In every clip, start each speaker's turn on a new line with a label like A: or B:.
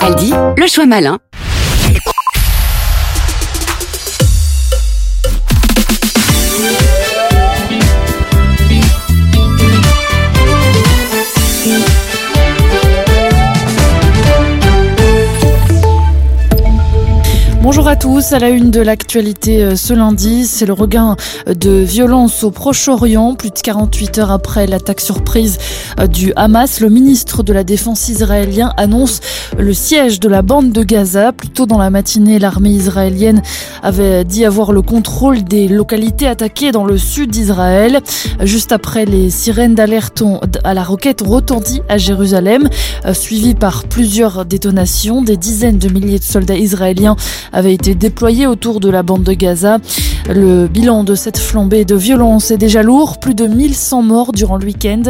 A: Aldi, le choix malin.
B: Bonjour à tous, à la une de l'actualité euh, ce lundi, c'est le regain de violence au Proche-Orient. Plus de 48 heures après l'attaque surprise euh, du Hamas, le ministre de la Défense israélien annonce le siège de la bande de Gaza. Plus tôt dans la matinée, l'armée israélienne avait dit avoir le contrôle des localités attaquées dans le sud d'Israël. Juste après, les sirènes d'alerte à la roquette retentit à Jérusalem, euh, suivies par plusieurs détonations. Des dizaines de milliers de soldats israéliens avait été autour de la bande de Gaza. Le bilan de cette flambée de violence est déjà lourd. Plus de 1100 morts durant le week-end,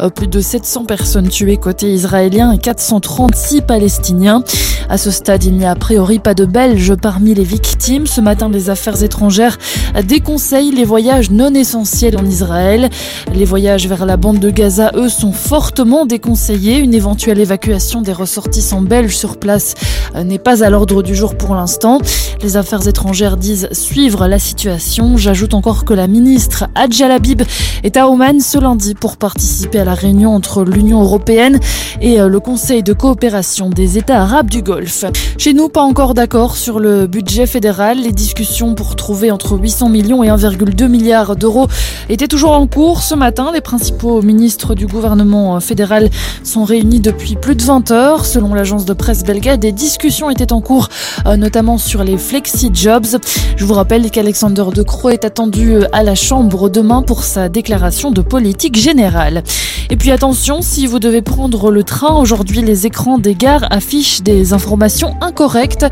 B: euh, plus de 700 personnes tuées côté israélien et 436 palestiniens. À ce stade, il n'y a a priori pas de Belges parmi les victimes. Ce matin, les affaires étrangères déconseillent les voyages non essentiels en Israël. Les voyages vers la bande de Gaza, eux, sont fortement déconseillés. Une éventuelle évacuation des ressortissants belges sur place euh, n'est pas à l'ordre du jour pour l'instant. Les affaires étrangères disent suivre la situation. J'ajoute encore que la ministre Adja Labib est à Oman ce lundi pour participer à la réunion entre l'Union européenne et euh, le Conseil de coopération des États arabes du Golfe. Chez nous, pas encore d'accord sur le budget fédéral. Les discussions pour trouver entre 800 millions et 1,2 milliard d'euros étaient toujours en cours. Ce matin, les principaux ministres du gouvernement fédéral sont réunis depuis plus de 20 heures. Selon l'agence de presse belga, des discussions étaient en cours, euh, notamment sur les flexi-jobs. Je vous rappelle qu'Alexander De Croo est attendu à la Chambre demain pour sa déclaration de politique générale. Et puis attention, si vous devez prendre le train, aujourd'hui les écrans des gares affichent des informations incorrectes,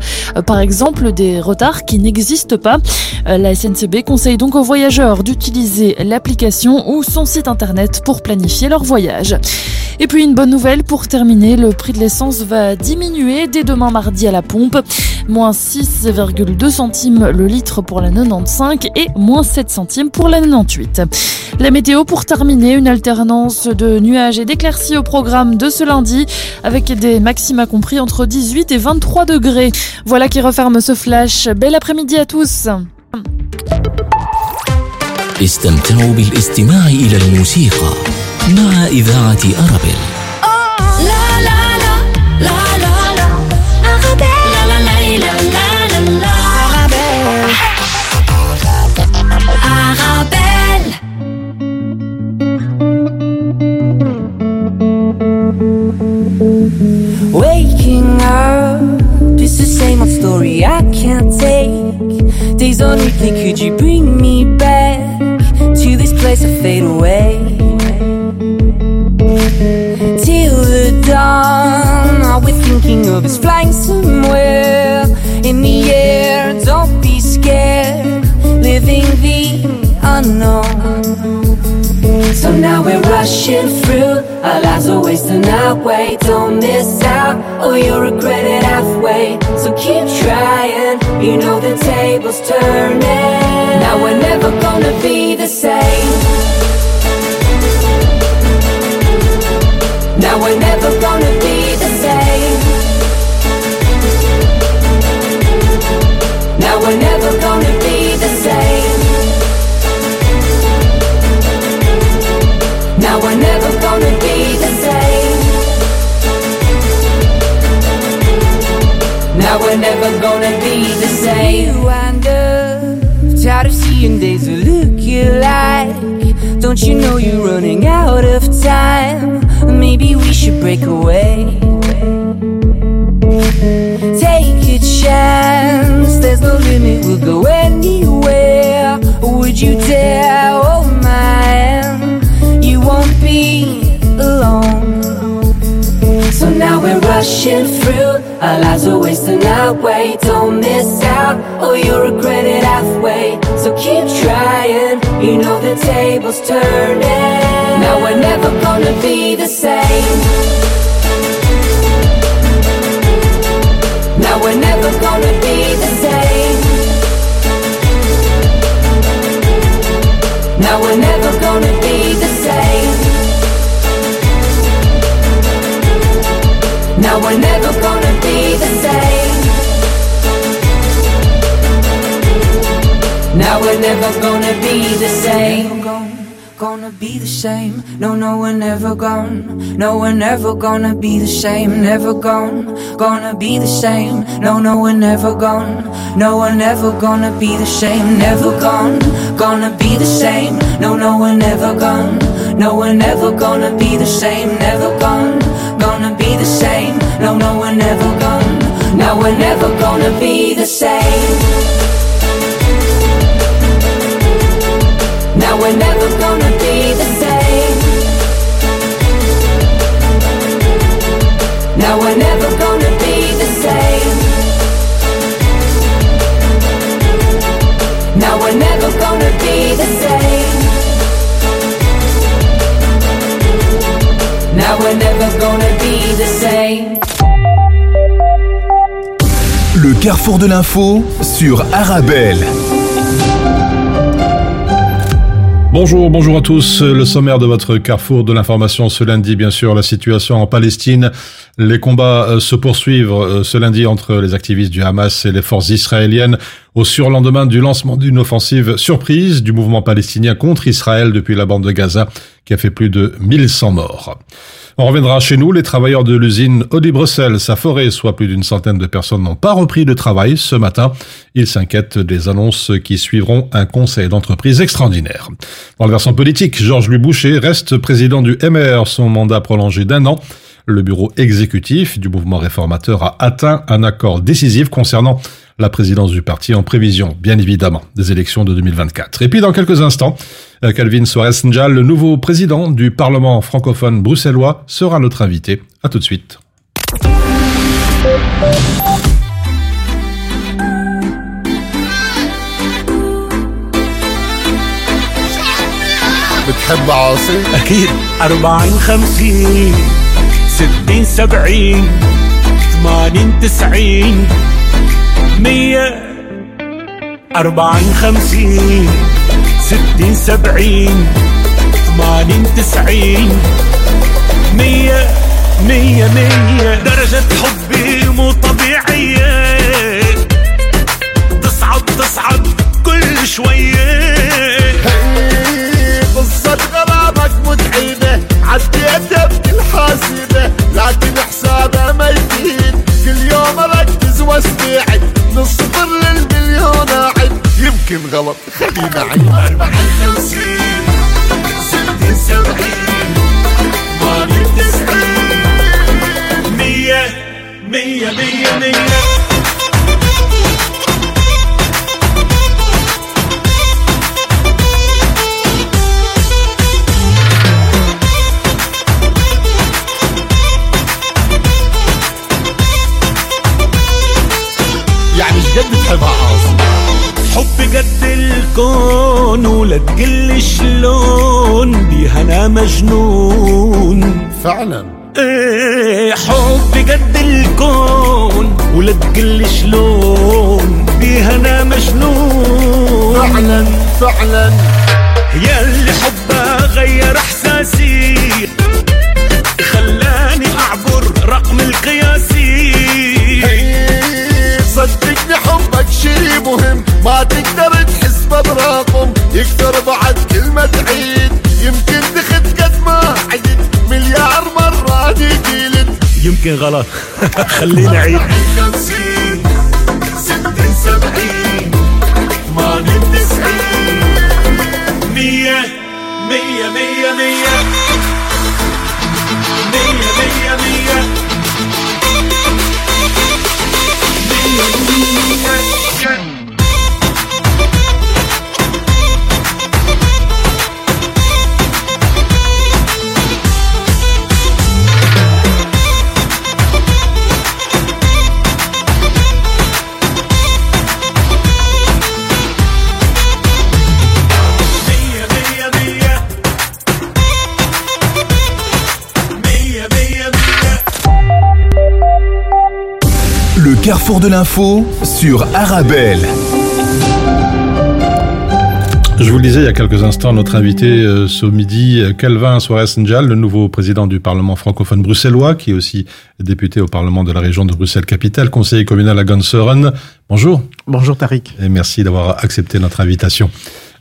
B: par exemple des retards qui n'existent pas. La SNCB conseille donc aux voyageurs d'utiliser l'application ou son site internet pour planifier leur voyage. Et puis une bonne nouvelle pour terminer, le prix de l'essence va diminuer dès demain mardi à la pompe. Moins 6,2 centimes le litre pour la 95 et moins 7 centimes pour la 98. La météo pour terminer, une alternance de nuages et d'éclaircies au programme de ce lundi avec des maxima compris entre 18 et 23 degrés. Voilà qui referme ce flash. Bel après-midi à tous.
C: استمتعوا بالاستماع إلى الموسيقى مع إذاعة أرابيل
D: La la la, la la la, Arabelle. La la la la la la la, Arabelle. Arabelle.
E: Waking up, it's the same old story I can't take. Days on replay, could you bring me back to this place I fade away? Of is flying somewhere in the air. Don't be scared, living the unknown. So now we're rushing through. Our lives are wasting our way. Don't miss out, or you'll regret it halfway. So keep trying. You know the table's turning. Now we're never gonna be the same. Now we're never gonna never gonna be the same. You wind up tired of seeing days that look you like. Don't you know you're running out of time? Maybe we should break away. Take a chance, there's no limit, we'll go anywhere. Would you dare? Oh man, you won't be alone. So now we're rushing through. Our lives are wasting our way. Don't miss out, oh, or you'll regret it halfway. So keep trying. You know the table's turning. Now we're never gonna be the same. Now we're never gonna be the same. Now we're never gonna be the same. Now we're never gonna the same. Now we're never gonna be the same. Gonna be the same. No, no, we're never gone. No, we're never gonna be the same. Never gone. Gonna be the same. No, no, we're never gone. No, we're never gonna be the same. Never gone. Gonna be the same. No, no, we're never gone. No, we're never gonna be the same. Never gone. Gonna be the same. No, no, we're never gone. No, we're never gonna be the same. Now we're never gonna be the same. Now we're never gonna be the same. Now we're never gonna gonna be the same.
A: Le carrefour de l'info sur Arabelle.
F: Bonjour, bonjour à tous. Le sommaire de votre carrefour de l'information ce lundi, bien sûr, la situation en Palestine. Les combats euh, se poursuivent euh, ce lundi entre les activistes du Hamas et les forces israéliennes au surlendemain du lancement d'une offensive surprise du mouvement palestinien contre Israël depuis la bande de Gaza qui a fait plus de 1100 morts. On reviendra chez nous. Les travailleurs de l'usine Audi Bruxelles, sa forêt, soit plus d'une centaine de personnes, n'ont pas repris le travail ce matin. Ils s'inquiètent des annonces qui suivront un conseil d'entreprise extraordinaire. Dans le versant politique, Georges-Louis Boucher reste président du MR, son mandat prolongé d'un an. Le bureau exécutif du mouvement réformateur a atteint un accord décisif concernant la présidence du parti en prévision, bien évidemment, des élections de 2024. Et puis dans quelques instants, euh, Calvin Suarez Njal, le nouveau président du Parlement francophone bruxellois, sera notre invité. À tout de suite.
G: بتحب عاصي؟
H: أكيد أربعين خمسين ستين سبعين ثمانين تسعين مية أربعين خمسين ستين سبعين ثمانين تسعين مية مية مية. درجة حبي.
G: developed يمكن غلط.
H: خليني
A: اعيد carrefour de l'info sur Arabelle.
F: Je vous le disais il y a quelques instants, notre invité euh, ce midi, euh, Calvin Soares Njal, le nouveau président du Parlement francophone bruxellois, qui est aussi député au Parlement de la région de Bruxelles-Capitale, conseiller communal à Gonsoren. Bonjour
I: Bonjour Tariq.
F: et merci d'avoir accepté notre invitation.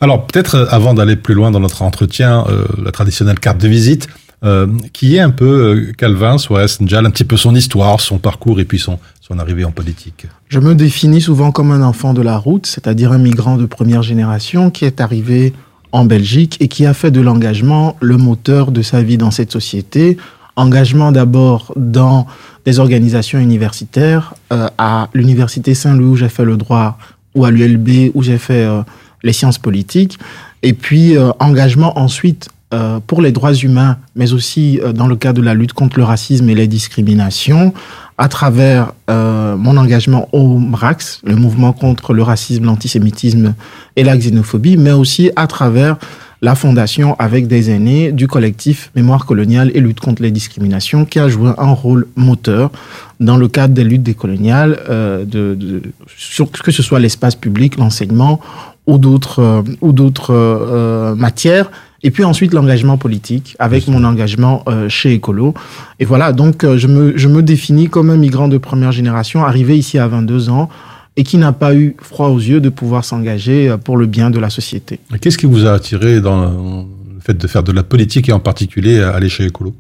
F: Alors peut-être euh, avant d'aller plus loin dans notre entretien, euh, la traditionnelle carte de visite, euh, qui est un peu euh, Calvin Soares Njal, un petit peu son histoire, son parcours et puis son, son arrivée en politique.
I: Je me définis souvent comme un enfant de la route, c'est-à-dire un migrant de première génération qui est arrivé en Belgique et qui a fait de l'engagement le moteur de sa vie dans cette société. Engagement d'abord dans des organisations universitaires, euh, à l'université Saint-Louis où j'ai fait le droit, ou à l'ULB où j'ai fait euh, les sciences politiques, et puis euh, engagement ensuite euh, pour les droits humains, mais aussi euh, dans le cadre de la lutte contre le racisme et les discriminations, à travers euh, mon engagement au MRAX, le mouvement contre le racisme, l'antisémitisme et la xénophobie, mais aussi à travers la fondation avec des aînés du collectif Mémoire coloniale et lutte contre les discriminations, qui a joué un rôle moteur dans le cadre des luttes décoloniales, euh, de, de, sur, que ce soit l'espace public, l'enseignement ou d'autres euh, d'autres euh, matières. Et puis ensuite l'engagement politique avec mon engagement euh, chez Écolo. Et voilà, donc euh, je, me, je me définis comme un migrant de première génération arrivé ici à 22 ans et qui n'a pas eu froid aux yeux de pouvoir s'engager euh, pour le bien de la société.
F: Qu'est-ce qui vous a attiré dans le fait de faire de la politique et en particulier aller chez Écolo?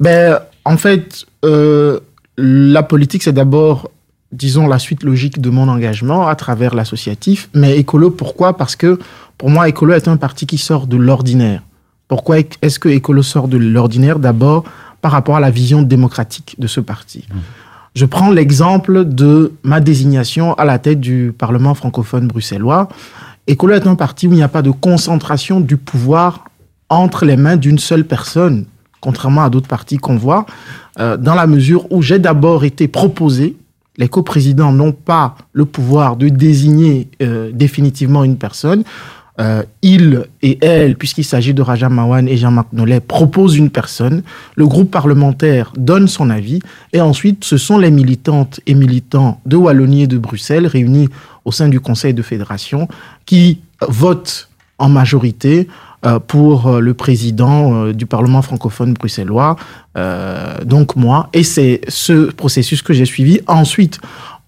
I: Ben, en fait, euh, la politique, c'est d'abord, disons, la suite logique de mon engagement à travers l'associatif. Mais écolo, pourquoi? Parce que pour moi, écolo est un parti qui sort de l'ordinaire. Pourquoi est-ce que écolo sort de l'ordinaire? D'abord, par rapport à la vision démocratique de ce parti. Je prends l'exemple de ma désignation à la tête du Parlement francophone bruxellois. Écolo est un parti où il n'y a pas de concentration du pouvoir entre les mains d'une seule personne, contrairement à d'autres partis qu'on voit, euh, dans la mesure où j'ai d'abord été proposé, les coprésidents n'ont pas le pouvoir de désigner euh, définitivement une personne. Euh, il et elle, puisqu'il s'agit de Raja Mawan et Jean-Marc Nollet, proposent une personne. Le groupe parlementaire donne son avis. Et ensuite, ce sont les militantes et militants de Wallonie et de Bruxelles, réunis au sein du Conseil de fédération, qui votent en majorité pour euh, le président euh, du Parlement francophone bruxellois, euh, donc moi. Et c'est ce processus que j'ai suivi. Ensuite,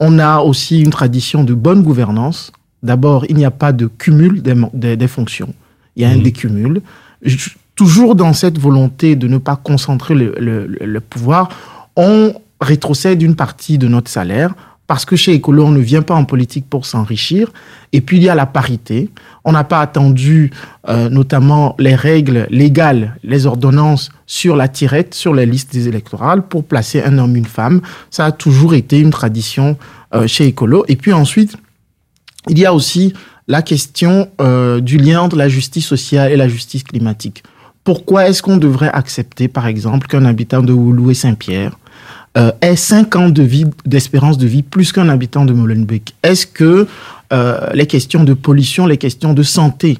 I: on a aussi une tradition de bonne gouvernance. D'abord, il n'y a pas de cumul des, mo- des- des fonctions. Il y a un décumul. Je- toujours dans cette volonté de ne pas concentrer le, le- le- le pouvoir, on rétrocède une partie de notre salaire parce que chez Écolo, on ne vient pas en politique pour s'enrichir. Et puis, il y a la parité. On n'a pas attendu euh, notamment les règles légales, les ordonnances sur la tirette, sur les listes des électorales pour placer un homme, une femme. Ça a toujours été une tradition euh, chez Écolo. Et puis ensuite, il y a aussi la question euh, du lien entre la justice sociale et la justice climatique. Pourquoi est-ce qu'on devrait accepter, par exemple, qu'un habitant de Oulu et Saint-Pierre euh, ait 5 ans de vie, d'espérance de vie plus qu'un habitant de Molenbeek Est-ce que euh, les questions de pollution, les questions de santé,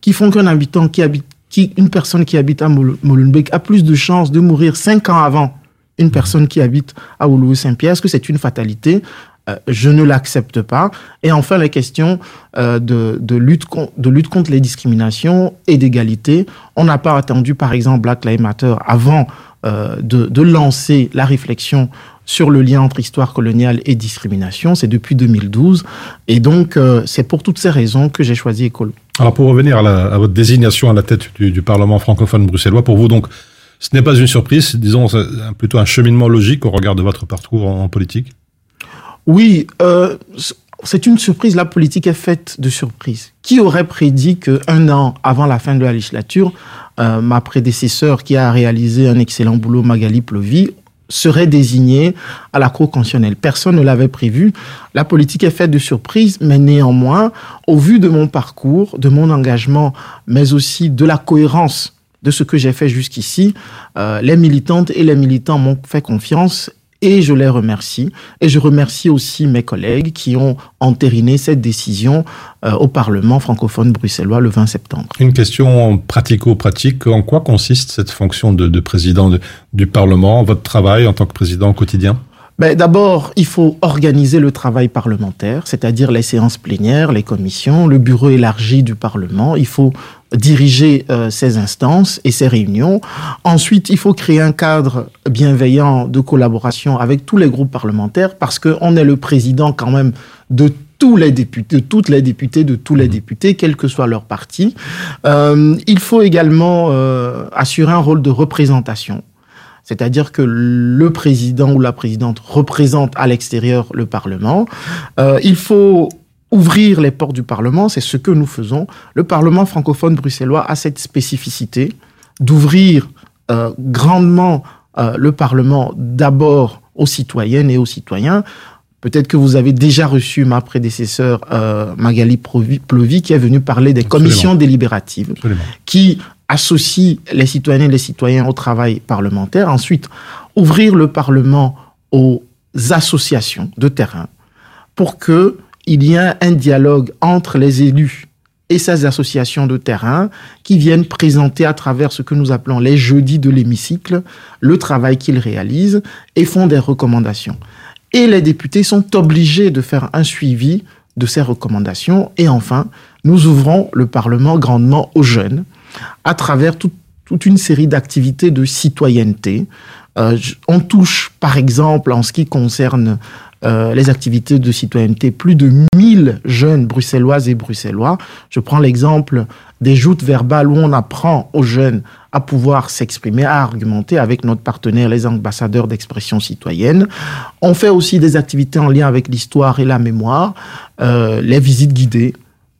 I: qui font qu'un habitant qui habite, qui, une personne qui habite à Mol- Molenbeek a plus de chances de mourir 5 ans avant une personne qui habite à Oulu et Saint-Pierre Est-ce que c'est une fatalité? Euh, je ne l'accepte pas. Et enfin, la question euh, de, lutte de lutte contre les discriminations et d'égalité. On n'a pas attendu, par exemple, Black Lives Matter avant euh, de, de lancer la réflexion sur le lien entre histoire coloniale et discrimination. C'est depuis 2012. Et donc, euh, c'est pour toutes ces raisons que j'ai choisi Écolo.
F: Alors pour revenir à, la- à votre désignation à la tête du, du Parlement francophone bruxellois, pour vous donc, ce n'est pas une surprise, disons c'est plutôt un cheminement logique au regard de votre parcours en, en politique?
I: Oui, euh, c'est une surprise. La politique est faite de surprises. Qui aurait prédit qu'un an avant la fin de la législature, euh, ma prédécesseur qui a réalisé un excellent boulot, Magali Plovy, serait désignée à la Cour constitutionnelle? Personne ne l'avait prévu. La politique est faite de surprises, mais néanmoins, au vu de mon parcours, de mon engagement, mais aussi de la cohérence de ce que j'ai fait jusqu'ici, euh, les militantes et les militants m'ont fait confiance et je les remercie. Et je remercie aussi mes collègues qui ont entériné cette décision euh, au Parlement francophone bruxellois le 20 septembre.
F: Une question pratico-pratique, en quoi consiste cette fonction de, de président de- du Parlement, votre travail en tant que président au quotidien?
I: Ben, D'abord, il faut organiser le travail parlementaire, c'est-à-dire les séances plénières, les commissions, le bureau élargi du Parlement. Il faut diriger euh, ces instances et ces réunions. Ensuite, il faut créer un cadre bienveillant de collaboration avec tous les groupes parlementaires parce qu'on est le président quand même de tous les députés, de toutes les députés, de tous les députés, quel que soit leur parti. Euh, il faut également euh, assurer un rôle de représentation. C'est-à-dire que le président ou la présidente représente à l'extérieur le Parlement. Euh, il faut ouvrir les portes du Parlement, c'est ce que nous faisons. Le Parlement francophone bruxellois a cette spécificité d'ouvrir euh, grandement euh, le Parlement d'abord aux citoyennes et aux citoyens. Peut-être que vous avez déjà reçu ma prédécesseur euh, Magali Plovy qui est venue parler des
F: Absolument.
I: commissions délibératives
F: Absolument.
I: qui associe les citoyennes et les citoyens au travail parlementaire. Ensuite, ouvrir le Parlement aux associations de terrain pour que il y ait un dialogue entre les élus et ces associations de terrain qui viennent présenter à travers ce que nous appelons les jeudis de l'hémicycle le travail qu'ils réalisent et font des recommandations. Et les députés sont obligés de faire un suivi de ces recommandations. Et enfin, nous ouvrons le Parlement grandement aux jeunes à travers tout- toute une série d'activités de citoyenneté. Euh, on touche, par exemple, en ce qui concerne euh, les activités de citoyenneté, plus de 1000 jeunes bruxelloises et bruxellois. Je prends l'exemple des joutes verbales où on apprend aux jeunes à pouvoir s'exprimer, à argumenter avec notre partenaire, les ambassadeurs d'expression citoyenne. On fait aussi des activités en lien avec l'histoire et la mémoire, euh, les visites guidées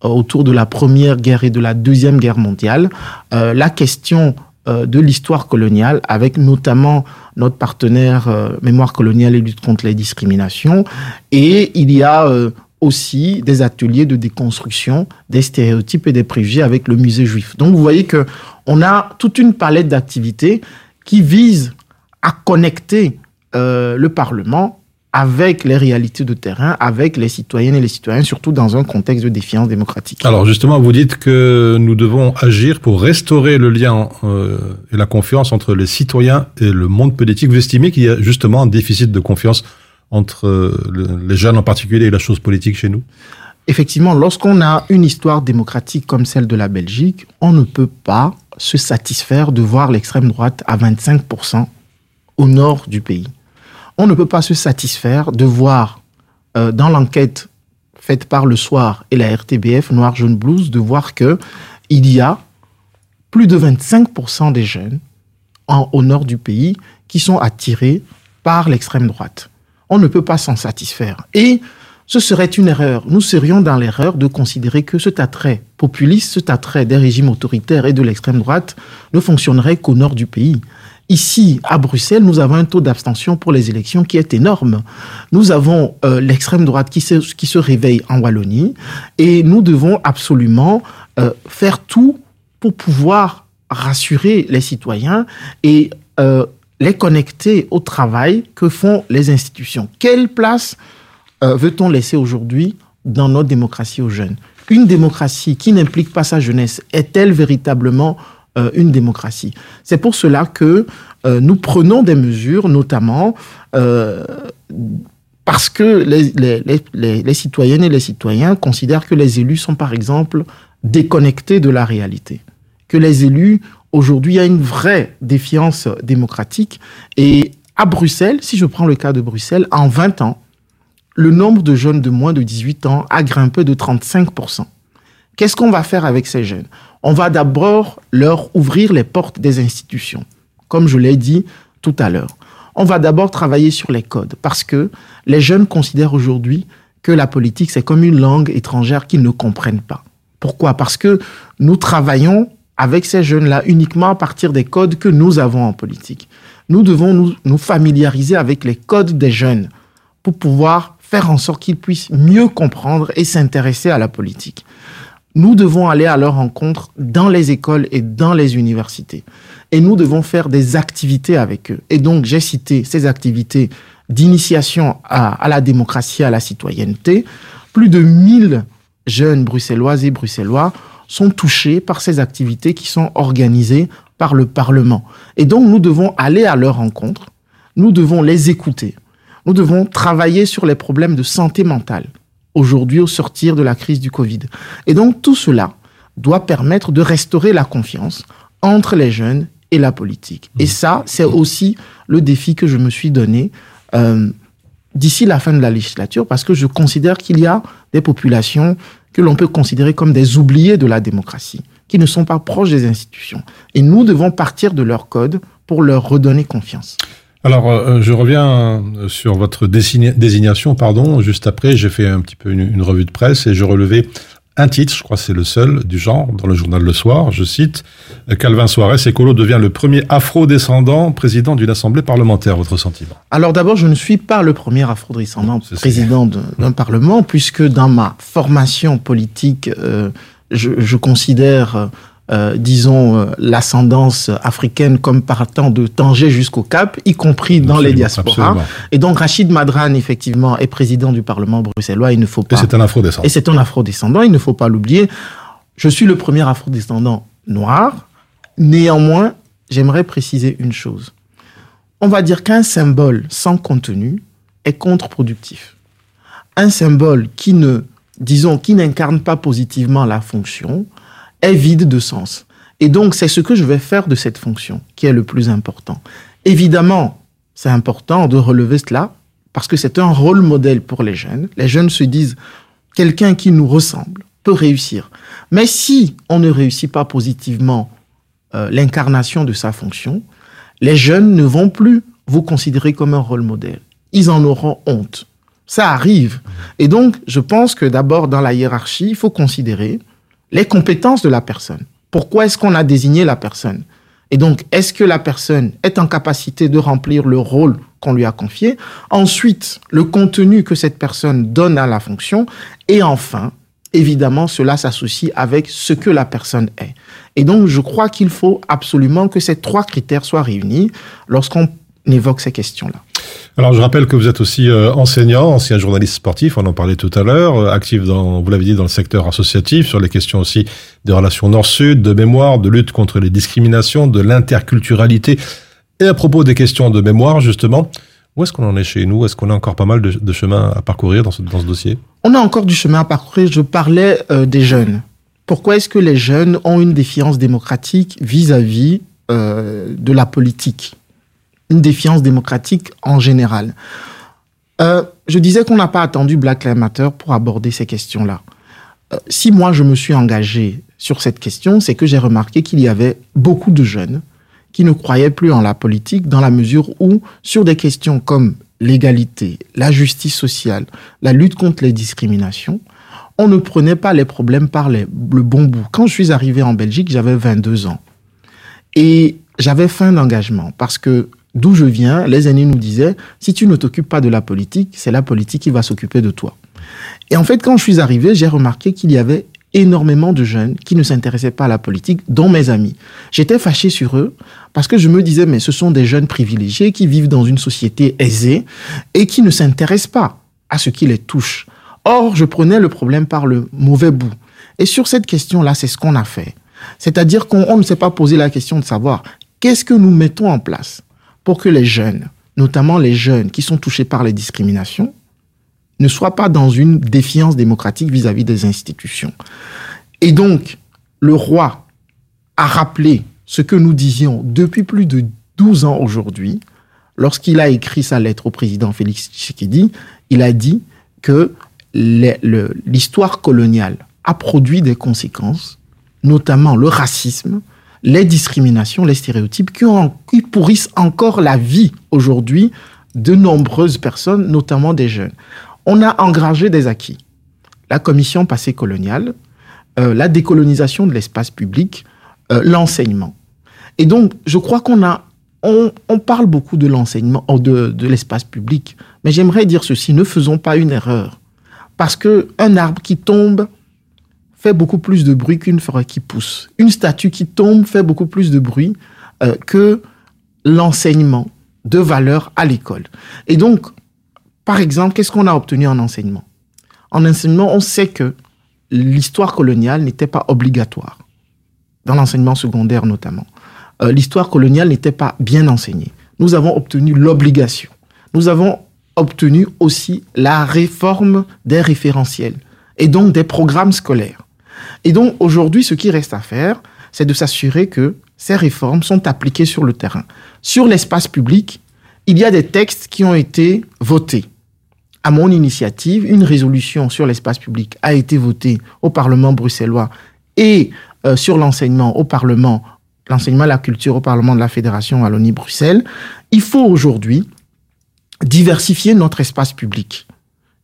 I: euh, autour de la Première Guerre et de la Deuxième Guerre mondiale, euh, la question de l'histoire coloniale, avec notamment notre partenaire euh, Mémoire coloniale et lutte contre les discriminations. Et il y a euh, aussi des ateliers de déconstruction des stéréotypes et des préjugés avec le musée juif. Donc vous voyez que on a toute une palette d'activités qui visent à connecter euh, le Parlement avec les réalités de terrain, avec les citoyennes et les citoyens, surtout dans un contexte de défiance démocratique.
F: Alors justement, vous dites que nous devons agir pour restaurer le lien euh, et la confiance entre les citoyens et le monde politique. Vous estimez qu'il y a justement un déficit de confiance entre euh, le- les jeunes en particulier et la chose politique chez nous?
I: Effectivement, lorsqu'on a une histoire démocratique comme celle de la Belgique, on ne peut pas se satisfaire de voir l'extrême droite à 25% au nord du pays. On ne peut pas se satisfaire de voir euh, dans l'enquête faite par le soir et la RTBF Noir Jaune Blues de voir que il y a plus de 25% des jeunes au nord du pays qui sont attirés par l'extrême droite. On ne peut pas s'en satisfaire. Et ce serait une erreur. Nous serions dans l'erreur de considérer que cet attrait populiste, cet attrait des régimes autoritaires et de l'extrême droite ne fonctionnerait qu'au nord du pays. Ici, à Bruxelles, nous avons un taux d'abstention pour les élections qui est énorme. Nous avons euh, l'extrême droite qui se, réveille en Wallonie et nous devons absolument euh, faire tout pour pouvoir rassurer les citoyens et euh, les connecter au travail que font les institutions. Quelle place veut-on laisser aujourd'hui dans notre démocratie aux jeunes? Une démocratie qui n'implique pas sa jeunesse est-elle véritablement euh, une démocratie C'est pour cela que euh, nous prenons des mesures, notamment euh, parce que les, citoyennes et les citoyens considèrent que les élus sont, par exemple, déconnectés de la réalité. Que les élus, aujourd'hui, il y a une vraie défiance démocratique. Et à Bruxelles, si je prends le cas de Bruxelles, en 20 ans, le nombre de jeunes de moins de 18 ans a grimpé de 35%. Qu'est-ce qu'on va faire avec ces jeunes? On va d'abord leur ouvrir les portes des institutions, comme je l'ai dit tout à l'heure. On va d'abord travailler sur les codes, parce que les jeunes considèrent aujourd'hui que la politique, c'est comme une langue étrangère qu'ils ne comprennent pas. Pourquoi? Parce que nous travaillons avec ces jeunes-là uniquement à partir des codes que nous avons en politique. Nous devons nous, familiariser avec les codes des jeunes pour pouvoir faire en sorte qu'ils puissent mieux comprendre et s'intéresser à la politique. Nous devons aller à leur rencontre dans les écoles et dans les universités. Et nous devons faire des activités avec eux. Et donc, j'ai cité ces activités d'initiation à, la démocratie, à la citoyenneté. Plus de 1000 jeunes bruxelloises et bruxellois sont touchés par ces activités qui sont organisées par le Parlement. Et donc, nous devons aller à leur rencontre. Nous devons les écouter Nous devons travailler sur les problèmes de santé mentale aujourd'hui au sortir de la crise du Covid. Et donc tout cela doit permettre de restaurer la confiance entre les jeunes et la politique. Et ça, c'est aussi le défi que je me suis donné euh, d'ici la fin de la législature, parce que je considère qu'il y a des populations que l'on peut considérer comme des oubliés de la démocratie, qui ne sont pas proches des institutions. Et nous devons partir de leur code pour leur redonner confiance.
F: Alors, euh, je reviens euh, sur votre désigna- désignation, pardon. Juste après, j'ai fait un petit peu une, une revue de presse et je relevais un titre, je crois que c'est le seul du genre, dans le journal Le Soir. Je cite Calvin Soares, écolo devient le premier afro-descendant président d'une assemblée parlementaire. Votre sentiment?
I: Alors d'abord, je ne suis pas le premier afro-descendant président de- d'un parlement, puisque dans ma formation politique, euh, je, je considère, euh, disons, euh, l'ascendance africaine comme partant de Tanger jusqu'au Cap, y compris dans les diasporas.
F: absolument.
I: Et donc Rachid Madran, effectivement, est président du Parlement bruxellois, il ne faut
F: Et
I: pas...
F: c'est un afro-descendant.
I: Et c'est un afrodescendant, il ne faut pas l'oublier. Je suis le premier afrodescendant noir. Néanmoins, j'aimerais préciser une chose. On va dire qu'un symbole sans contenu est contre-productif. Un symbole qui ne, disons, qui n'incarne pas positivement la fonction est vide de sens. Et donc, c'est ce que je vais faire de cette fonction qui est le plus important. Évidemment, c'est important de relever cela parce que c'est un rôle modèle pour les jeunes. Les jeunes se disent, quelqu'un qui nous ressemble peut réussir. Mais si on ne réussit pas positivement euh, l'incarnation de sa fonction, les jeunes ne vont plus vous considérer comme un rôle modèle. Ils en auront honte. Ça arrive. Et donc, je pense que d'abord, dans la hiérarchie, il faut considérer les compétences de la personne. Pourquoi est-ce qu'on a désigné la personne? Et donc, est-ce que la personne est en capacité de remplir le rôle qu'on lui a confié? Ensuite, le contenu que cette personne donne à la fonction. Et enfin, évidemment, cela s'associe avec ce que la personne est. Et donc, je crois qu'il faut absolument que ces trois critères soient réunis lorsqu'on évoque ces questions-là.
F: Alors, je rappelle que vous êtes aussi euh, enseignant, ancien journaliste sportif, on en parlait tout à l'heure, euh, actif dans, vous l'avez dit, dans le secteur associatif, sur les questions aussi des relations nord-sud, de mémoire, de lutte contre les discriminations, de l'interculturalité. Et à propos des questions de mémoire, justement, où est-ce qu'on en est chez nous? Est-ce qu'on a encore pas mal de, chemin à parcourir dans ce, dossier?
I: On a encore du chemin à parcourir. Je parlais euh, des jeunes. Pourquoi est-ce que les jeunes ont une défiance démocratique vis-à-vis de la politique? Une défiance démocratique en général. Euh, je disais qu'on n'a pas attendu Black Lives Matter pour aborder ces questions-là. Euh, si moi je me suis engagé sur cette question, c'est que j'ai remarqué qu'il y avait beaucoup de jeunes qui ne croyaient plus en la politique dans la mesure où, sur des questions comme l'égalité, la justice sociale, la lutte contre les discriminations, on ne prenait pas les problèmes par les- le bon bout. Quand je suis arrivé en Belgique, j'avais 22 ans. Et j'avais faim d'engagement parce que d'où je viens, les aînés nous disaient, si tu ne t'occupes pas de la politique, c'est la politique qui va s'occuper de toi. Et en fait, quand je suis arrivé, j'ai remarqué qu'il y avait énormément de jeunes qui ne s'intéressaient pas à la politique, dont mes amis. J'étais fâché sur eux parce que je me disais, mais ce sont des jeunes privilégiés qui vivent dans une société aisée et qui ne s'intéressent pas à ce qui les touche. Or, je prenais le problème par le mauvais bout. Et sur cette question-là, c'est ce qu'on a fait. C'est-à-dire qu'on on ne s'est pas posé la question de savoir qu'est-ce que nous mettons en place? Pour que les jeunes, notamment les jeunes qui sont touchés par les discriminations, ne soient pas dans une défiance démocratique vis-à-vis des institutions. Et donc, le roi a rappelé ce que nous disions depuis plus de 12 ans aujourd'hui, lorsqu'il a écrit sa lettre au président Félix Tshisekedi, il a dit que l'histoire coloniale a produit des conséquences, notamment le racisme, les discriminations, les stéréotypes, qui, pourrissent encore la vie aujourd'hui de nombreuses personnes, notamment des jeunes. On a engrangé des acquis. La commission passée coloniale, euh, la décolonisation de l'espace public, euh, l'enseignement. Et donc, je crois qu'on a, on, on parle beaucoup de l'enseignement, oh, de, de l'espace public, mais j'aimerais dire ceci, ne faisons pas une erreur. Parce que un arbre qui tombe fait beaucoup plus de bruit qu'une forêt qui pousse. Une statue qui tombe fait beaucoup plus de bruit euh, que l'enseignement de valeur à l'école. Et donc, par exemple, qu'est-ce qu'on a obtenu en enseignement? En enseignement, on sait que l'histoire coloniale n'était pas obligatoire, dans l'enseignement secondaire notamment. Euh, l'histoire coloniale n'était pas bien enseignée. Nous avons obtenu l'obligation. Nous avons obtenu aussi la réforme des référentiels et donc des programmes scolaires. Et donc aujourd'hui, ce qui reste à faire, c'est de s'assurer que ces réformes sont appliquées sur le terrain. Sur l'espace public, il y a des textes qui ont été votés. À mon initiative, une résolution sur l'espace public a été votée au Parlement bruxellois et euh, sur l'enseignement au Parlement, l'enseignement la culture au Parlement de la Fédération Wallonie-Bruxelles. Il faut aujourd'hui diversifier notre espace public.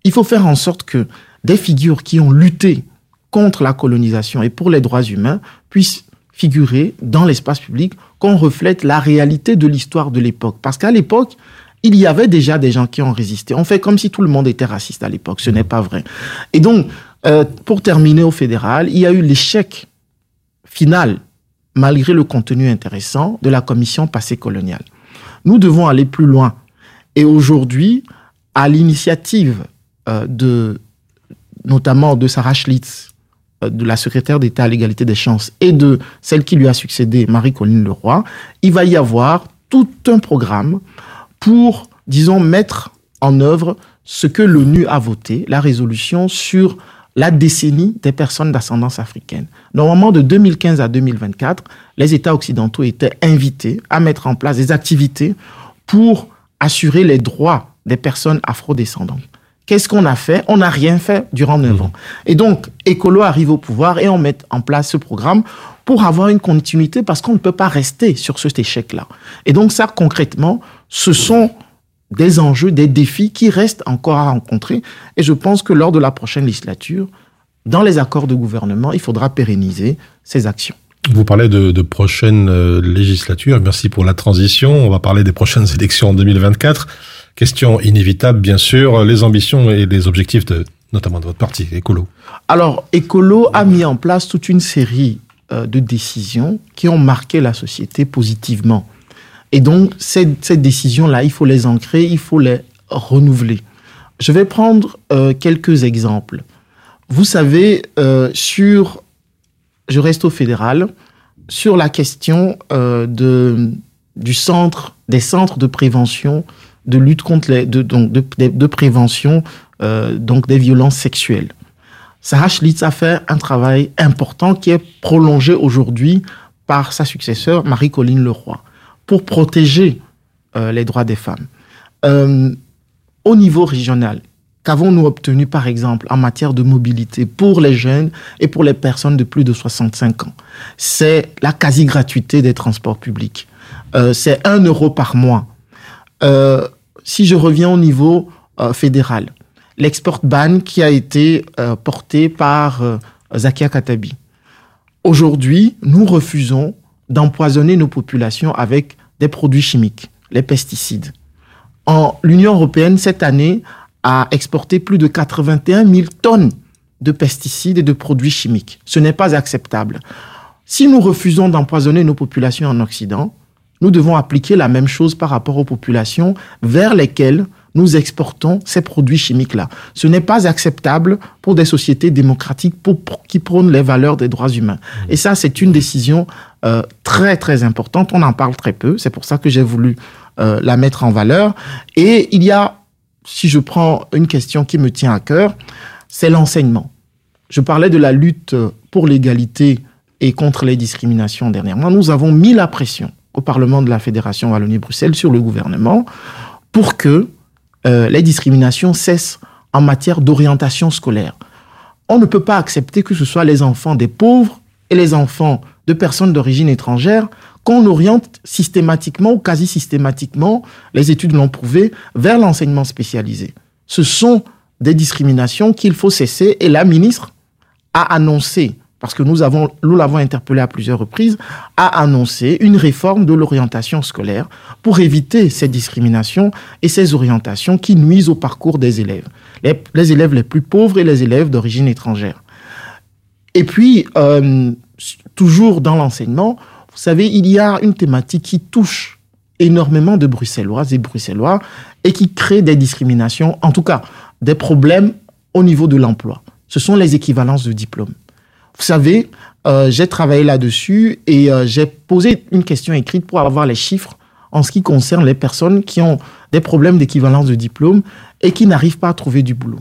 I: Il faut faire en sorte que des figures qui ont lutté contre la colonisation et pour les droits humains puissent figurer dans l'espace public, qu'on reflète la réalité de l'histoire de l'époque. Parce qu'à l'époque, il y avait déjà des gens qui ont résisté. On fait comme si tout le monde était raciste à l'époque. Ce n'est pas vrai. Et donc, euh, pour terminer au fédéral, il y a eu l'échec final, malgré le contenu intéressant, de la commission passée coloniale. Nous devons aller plus loin. Et aujourd'hui, à l'initiative euh, de, notamment de Sarah Schlitz, de la secrétaire d'État à l'égalité des chances, et de celle qui lui a succédé, Marie-Colline Leroy, il va y avoir tout un programme pour, disons, mettre en œuvre ce que l'ONU a voté, la résolution sur la décennie des personnes d'ascendance africaine. Normalement, de 2015 à 2024, les États occidentaux étaient invités à mettre en place des activités pour assurer les droits des personnes afrodescendantes. Qu'est-ce qu'on a fait? On n'a rien fait durant neuf ans. Et donc, Écolo arrive au pouvoir et on met en place ce programme pour avoir une continuité parce qu'on ne peut pas rester sur cet échec-là. Et donc ça, concrètement, ce sont des enjeux, des défis qui restent encore à rencontrer. Et je pense que lors de la prochaine législature, dans les accords de gouvernement, il faudra pérenniser ces actions.
F: Vous parlez de, de prochaines euh, législatures. Merci pour la transition. On va parler des prochaines élections en 2024. Question inévitable, bien sûr, les ambitions et les objectifs de, notamment de votre parti, Écolo.
I: Alors, Écolo a mis en place toute une série euh, de décisions qui ont marqué la société positivement. Et donc, ces, ces décisions-là, il faut les ancrer, il faut les renouveler. Je vais prendre euh, quelques exemples. Vous savez, euh, sur, je reste au fédéral, sur la question de, du centre, des centres de prévention, de lutte contre les, de, donc de, de, prévention euh, donc des violences sexuelles. Sarah Schlitz a fait un travail important qui est prolongé aujourd'hui par sa successeur, Marie-Colline Leroy, pour protéger euh, les droits des femmes. Euh, au niveau régional, qu'avons-nous obtenu, par exemple, en matière de mobilité pour les jeunes et pour les personnes de plus de 65 ans? C'est la quasi-gratuité des transports publics. C'est un euro par mois. Si je reviens au niveau euh, fédéral, l'export ban qui a été euh, porté par euh, Zakia Katabi. Aujourd'hui, nous refusons d'empoisonner nos populations avec des produits chimiques, les pesticides. L'Union européenne cette année a exporté plus de 81 000 tonnes de pesticides et de produits chimiques. Ce n'est pas acceptable. Si nous refusons d'empoisonner nos populations en Occident, nous devons appliquer la même chose par rapport aux populations vers lesquelles nous exportons ces produits chimiques-là. Ce n'est pas acceptable pour des sociétés démocratiques pour, pour- qui prônent les valeurs des droits humains. Et ça, c'est une décision euh, très, très importante. On en parle très peu. C'est pour ça que j'ai voulu euh, la mettre en valeur. Et il y a, si je prends une question qui me tient à cœur, c'est l'enseignement. Je parlais de la lutte pour l'égalité et contre les discriminations dernièrement. Nous avons mis la pression au Parlement de la Fédération Wallonie-Bruxelles sur le gouvernement pour que euh, les discriminations cessent en matière d'orientation scolaire. On ne peut pas accepter que ce soit les enfants des pauvres et les enfants de personnes d'origine étrangère qu'on oriente systématiquement ou quasi systématiquement, les études l'ont prouvé, vers l'enseignement spécialisé. Ce sont des discriminations qu'il faut cesser et la ministre a annoncé, parce que nous avons, nous l'avons interpellé à plusieurs reprises, a annoncé une réforme de l'orientation scolaire pour éviter ces discriminations et ces orientations qui nuisent au parcours des élèves, les, élèves les plus pauvres et les élèves d'origine étrangère. Et puis, euh, toujours dans l'enseignement, vous savez, il y a une thématique qui touche énormément de Bruxelloises et Bruxellois et qui crée des discriminations, en tout cas des problèmes au niveau de l'emploi. Ce sont les équivalences de diplômes. Vous savez, euh, j'ai travaillé là-dessus et euh, j'ai posé une question écrite pour avoir les chiffres en ce qui concerne les personnes qui ont des problèmes d'équivalence de diplôme et qui n'arrivent pas à trouver du boulot.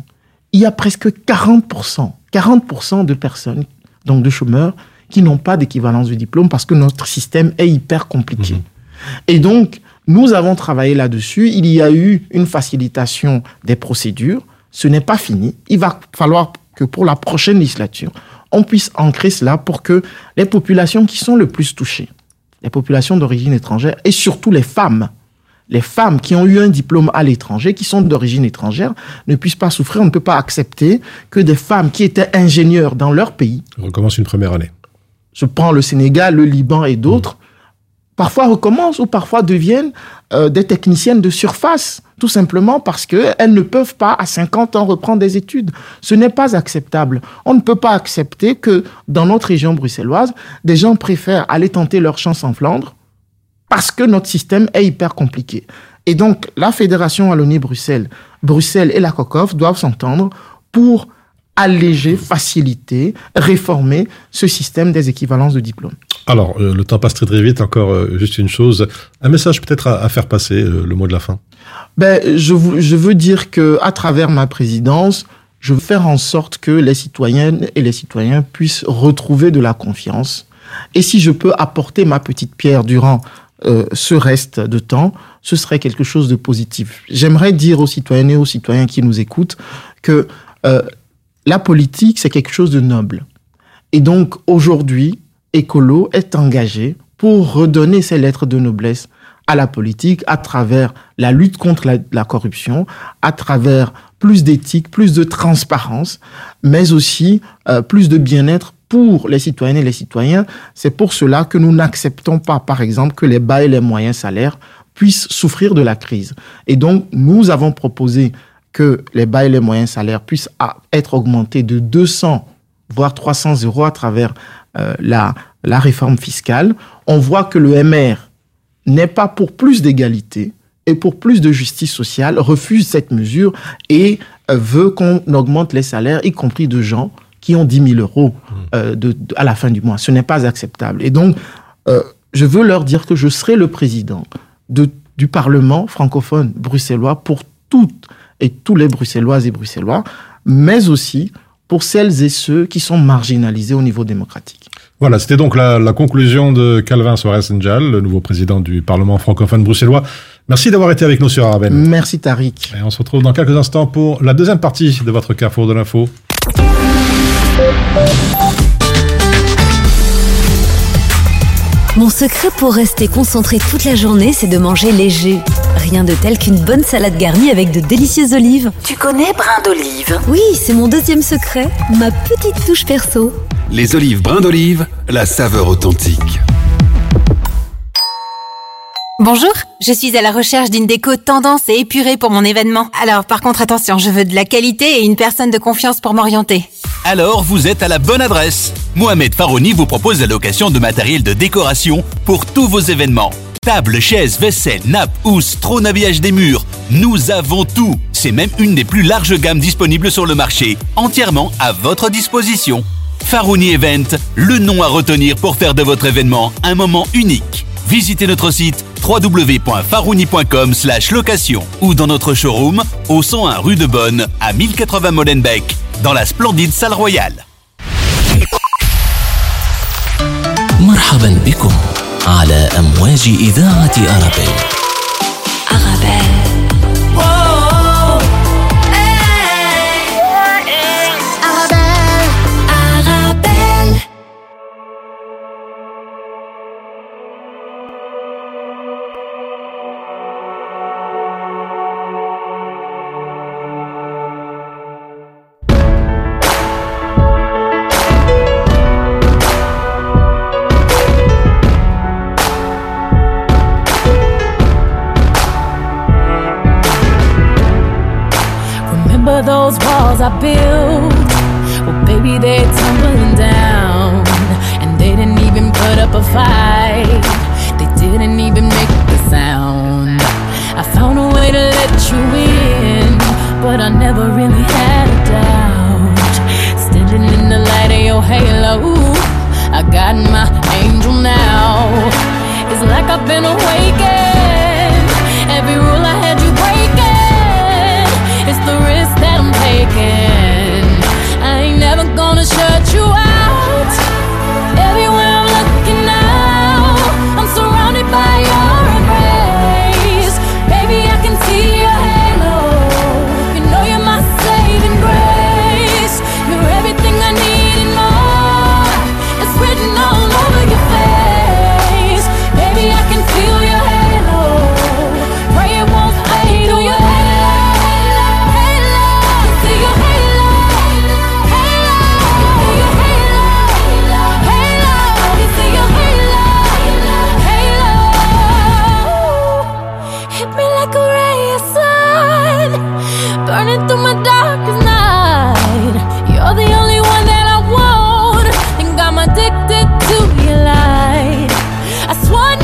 I: Il y a presque 40%, 40% de personnes, donc de chômeurs, qui n'ont pas d'équivalence du diplôme parce que notre système est hyper compliqué. Et donc, nous avons travaillé là-dessus. Il y a eu une facilitation des procédures. Ce n'est pas fini. Il va falloir que pour la prochaine législature, on puisse ancrer cela pour que les populations qui sont le plus touchées, les populations d'origine étrangère et surtout les femmes, les femmes qui ont eu un diplôme à l'étranger, qui sont d'origine étrangère, ne puissent pas souffrir. On ne peut pas accepter que des femmes qui étaient ingénieurs dans leur pays,
F: On recommence une première année.
I: je prends le Sénégal, le Liban et d'autres, parfois recommencent ou parfois deviennent euh, des techniciennes de surface, tout simplement parce qu'elles ne peuvent pas à 50 ans reprendre des études. Ce n'est pas acceptable. On ne peut pas accepter que dans notre région bruxelloise, des gens préfèrent aller tenter leur chance en Flandre parce que notre système est hyper compliqué. Et donc, la Fédération Wallonie-Bruxelles, Bruxelles et la COCOF doivent s'entendre pour alléger, faciliter, réformer ce système des équivalences de diplômes.
F: Alors, euh, le temps passe très très vite. Encore euh, juste une chose, un message peut-être à, à faire passer, euh, le mot de la fin.
I: Ben, je, je veux dire que à travers ma présidence, je veux faire en sorte que les citoyennes et les citoyens puissent retrouver de la confiance. Et si je peux apporter ma petite pierre durant euh, ce reste de temps, ce serait quelque chose de positif. J'aimerais dire aux citoyennes et aux citoyens qui nous écoutent que euh, la politique, c'est quelque chose de noble. Et donc aujourd'hui, Écolo est engagé pour redonner ses lettres de noblesse à la politique à travers la lutte contre la, corruption, à travers plus d'éthique, plus de transparence, mais aussi euh, plus de bien-être pour les citoyennes et les citoyens. C'est pour cela que nous n'acceptons pas, par exemple, que les bas et les moyens salaires puissent souffrir de la crise. Et donc, nous avons proposé que les bas et les moyens salaires puissent être augmentés de 200 voire 300 euros à travers euh, la, la réforme fiscale. On voit que le MR n'est pas pour plus d'égalité et pour plus de justice sociale, refuse cette mesure et euh, veut qu'on augmente les salaires, y compris de gens qui ont 10 000 euros euh, de- de- à la fin du mois. Ce n'est pas acceptable. Et donc, euh, je veux leur dire que je serai le président de, du Parlement francophone bruxellois pour toutes et tous les Bruxelloises et Bruxellois, mais aussi pour celles et ceux qui sont marginalisés au niveau démocratique.
F: Voilà, c'était donc la, la conclusion de Calvin Soares Njal, le nouveau président du Parlement francophone bruxellois. Merci d'avoir été avec nous sur Arabelle.
I: Merci Tariq.
F: Et on se retrouve dans quelques instants pour la deuxième partie de votre Carrefour de l'info.
J: Mon secret pour rester concentré toute la journée, c'est de manger léger. Rien de tel qu'une bonne salade garnie avec de délicieuses olives.
K: Tu connais brin d'olive
J: Oui, c'est mon deuxième secret, ma petite touche perso.
L: Les olives brins d'olive, la saveur authentique.
M: Bonjour, je suis à la recherche d'une déco tendance et épurée pour mon événement. Alors par contre attention, je veux de la qualité et une personne de confiance pour m'orienter.
N: Alors vous êtes à la bonne adresse. Mohamed Farouni vous propose la location de matériel de décoration pour tous vos événements. Tables, chaises, vaisselle, nappes, housses, trône habillage des murs. Nous avons tout. C'est même une des plus larges gammes disponibles sur le marché, entièrement à votre disposition. Farouni Event, le nom à retenir pour faire de votre événement un moment unique Visitez notre site www.farouni.com location ou dans notre showroom au 101 rue de Bonne à 1080 Molenbeek dans la splendide salle royale.
C: مرحبا بكم على أمواج إذاعة أرابيل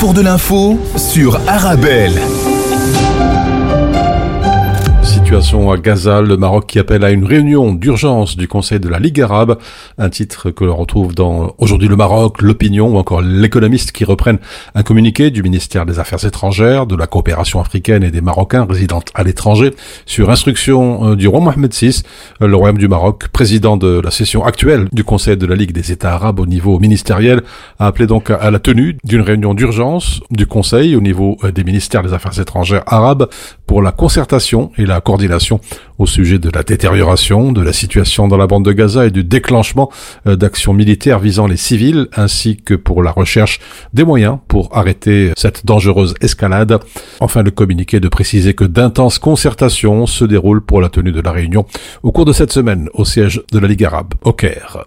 A: carrefour de l'info sur Arabelle.
F: Situation à Gaza, le Maroc qui appelle à une réunion d'urgence du Conseil de la Ligue arabe, un titre que l'on retrouve dans Aujourd'hui le Maroc, l'opinion ou encore l'économiste qui reprennent un communiqué du ministère des Affaires étrangères, de la coopération africaine et des Marocains résidant à l'étranger sur instruction euh, du roi Mohamed VI, euh, le royaume du Maroc, président de la session actuelle du Conseil de la Ligue des États arabes au niveau ministériel, a appelé donc à la tenue d'une réunion d'urgence du Conseil au niveau euh, des ministères des Affaires étrangères arabes pour la concertation et la coordination au sujet de la détérioration de la situation dans la bande de Gaza et du déclenchement d'actions militaires visant les civils, ainsi que pour la recherche des moyens pour arrêter cette dangereuse escalade. Enfin, le communiqué de préciser que d'intenses concertations se déroulent pour la tenue de la réunion au cours de cette semaine au siège de la Ligue arabe au Caire.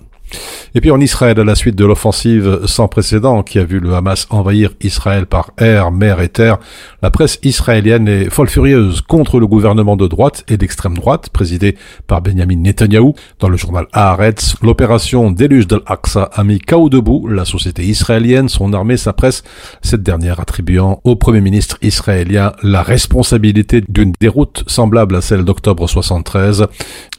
F: Et puis en Israël, à la suite de l'offensive sans précédent qui a vu le Hamas envahir Israël par air, mer et terre, la presse israélienne est folle furieuse contre le gouvernement de droite et d'extrême droite, présidé par Benjamin Netanyahou. Dans le journal Haaretz, l'opération déluge d'Al-Aqsa a mis KO debout la société israélienne, son armée, sa presse, cette dernière attribuant au premier ministre israélien la responsabilité d'une déroute semblable à celle d'octobre 73,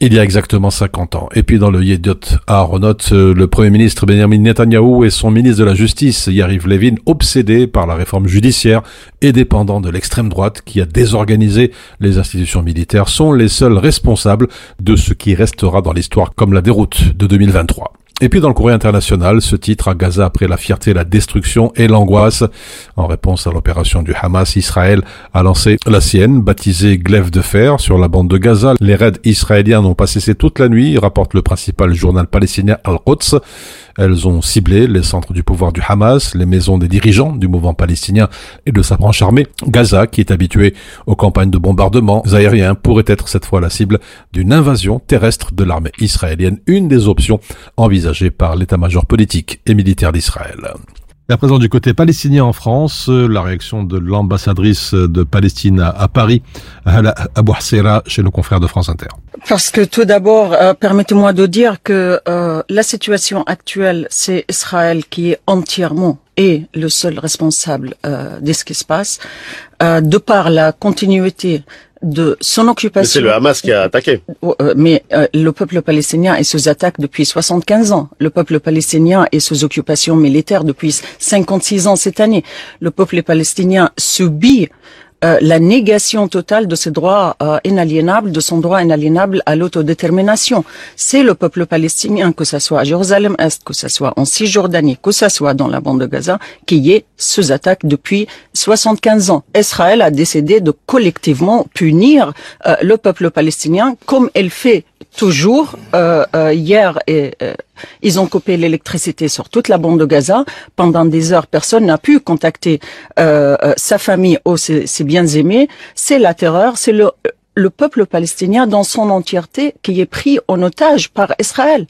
F: il y a exactement 50 ans. Et puis dans le Yediot Aharonot, le Premier ministre Benjamin Netanyahu et son ministre de la Justice, Yariv Levin, obsédés par la réforme judiciaire et dépendants de l'extrême droite qui a désorganisé les institutions militaires, sont les seuls responsables de ce qui restera dans l'histoire comme la déroute de 2023. Et puis dans le courrier international, ce titre à Gaza après la fierté, la destruction et l'angoisse. En réponse à l'opération du Hamas, Israël a lancé la sienne, baptisée Glaive de fer, sur la bande de Gaza. Les raids israéliens n'ont pas cessé toute la nuit, rapporte le principal journal palestinien Al-Quds. Elles ont ciblé les centres du pouvoir du Hamas, les maisons des dirigeants du mouvement palestinien et de sa branche armée. Gaza, qui est habitué aux campagnes de bombardements aériens, pourrait être cette fois la cible d'une invasion terrestre de l'armée israélienne, une des options envisagées par l'état-major politique et militaire d'Israël. Et à du côté palestinien en France, la réaction de l'ambassadrice de Palestine à, à Paris, Hala Abouhsera, chez nos confrères de France Inter.
O: Parce que tout d'abord, euh, permettez-moi de dire que euh, la situation actuelle, c'est Israël qui est entièrement et le seul responsable euh, de ce qui se passe, euh, de par la continuité de son occupation.
P: c'est le Hamas qui a attaqué.
O: Euh, mais euh, le peuple palestinien est sous attaque depuis 75 ans. Le peuple palestinien est sous occupation militaire depuis 56 ans cette année. Le peuple palestinien subit euh, la négation totale de ses droits euh, inaliénables, de son droit inaliénable à l'autodétermination. C'est le peuple palestinien, que ce soit à Jérusalem-Est, que ce soit en Cisjordanie, que ce soit dans la bande de Gaza, qui est sous attaque depuis 75 ans. Israël a décidé de collectivement punir euh, le peuple palestinien comme elle fait toujours. Euh, euh, hier, et, euh, ils ont coupé l'électricité sur toute la bande de Gaza. Pendant des heures, personne n'a pu contacter euh, euh, sa famille ou ses, ses bien-aimés. C'est la terreur, c'est le le peuple palestinien dans son entièreté qui est pris en otage par Israël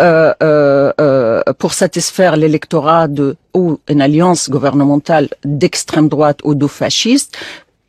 O: euh, euh, euh, pour satisfaire l'électorat de ou une alliance gouvernementale d'extrême droite ou de fasciste.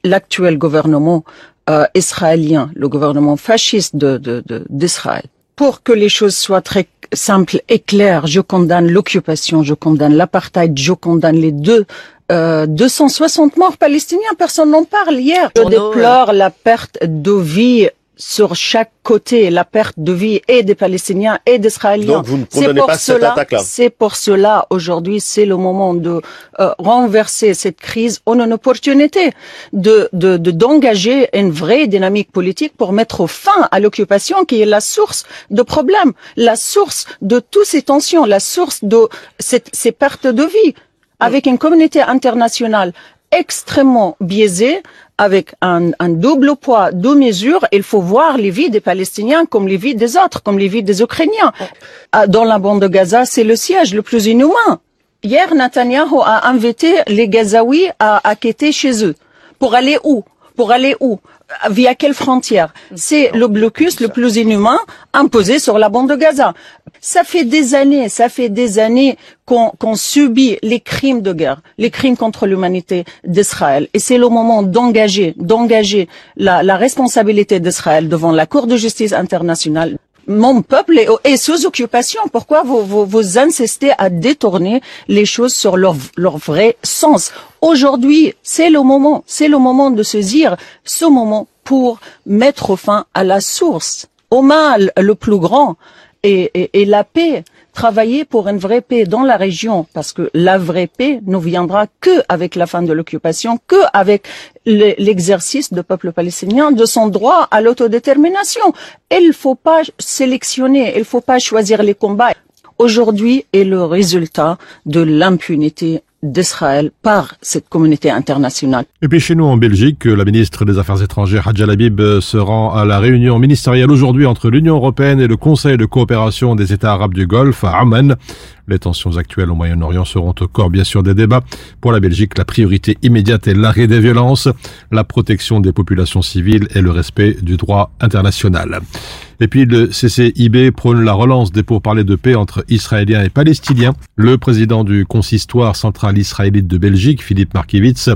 O: L'actuel gouvernement euh, israélien, le gouvernement fasciste de, de, de- d'Israël. Pour que les choses soient très simples et claires, je condamne l'occupation, je condamne l'apartheid, je condamne les deux. Euh, 260 morts palestiniens, personne n'en parle hier. Je déplore la perte de vie sur chaque côté, la perte de vie et des Palestiniens et des Israéliens.
P: Donc, vous ne
O: C'est
P: condamnez
O: pour
P: pas cette attaque-là
O: C'est pour cela, aujourd'hui, c'est le moment de euh, renverser cette crise. En une opportunité de de- de- d'engager une vraie dynamique politique pour mettre fin à l'occupation qui est la source de problèmes, la source de toutes ces tensions, la source de cette, ces pertes de vie, avec une communauté internationale extrêmement biaisée, avec un, double poids, deux mesures. Il faut voir les vies des Palestiniens comme les vies des autres, comme les vies des Ukrainiens. Ah, Dans la bande de Gaza, c'est le siège le plus inhumain. Hier, Netanyahu a invité les Gazaouis à, à quitter chez eux. Pour aller où? Pour aller où? Via quelle frontière C'est le blocus le plus inhumain imposé sur la bande de Gaza. Ça fait des années, ça fait des années qu'on subit les crimes de guerre, les crimes contre l'humanité d'Israël. Et c'est le moment d'engager, d'engager la, la responsabilité d'Israël devant la Cour de justice internationale mon peuple est, sous occupation. Pourquoi vous, vous, vous insistez à détourner les choses sur leur, vrai sens Aujourd'hui, c'est le moment, c'est le moment de dire ce moment pour mettre fin à la source, au mal le plus grand et, et, et la paix. Travailler pour une vraie paix dans la région, parce que la vraie paix ne viendra que avec la fin de l'occupation, que avec le- l'exercice du peuple palestinien de son droit à l'autodétermination. Il ne faut pas sélectionner, il ne faut pas choisir les combats. Aujourd'hui est le résultat de l'impunité d'Israël par cette communauté internationale.
F: Et puis chez nous en Belgique, la ministre des Affaires étrangères Hadja Labib se rend à la réunion ministérielle aujourd'hui entre l'Union européenne et le Conseil de coopération des États arabes du Golfe à Amman. Les tensions actuelles au Moyen-Orient seront au corps bien sûr des débats. Pour la Belgique, la priorité immédiate est l'arrêt des violences, la protection des populations civiles et le respect du droit international. Et puis le CCIB prône la relance des pourparlers de paix entre Israéliens et Palestiniens. Le président du consistoire central israélite de Belgique, Philippe Markiewicz,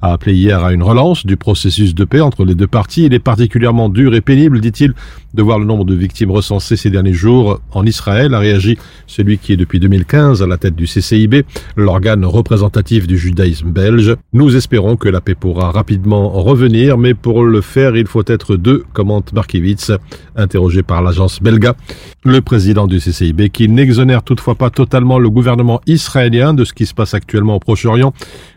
F: a appelé hier à une relance du processus de paix entre les deux parties. Il est particulièrement dur et pénible, dit-il, de voir le nombre de victimes recensées ces derniers jours en Israël, a réagi celui qui est depuis 2015 à la tête du CCIB, l'organe représentatif du judaïsme belge. Nous espérons que la paix pourra rapidement revenir, mais pour le faire, il faut être deux, commente Markiewicz, interrogé par l'agence Belga. Le président du CCIB, qui n'exonère toutefois pas totalement le gouvernement israélien de ce qui se passe actuellement au Proche-Orient.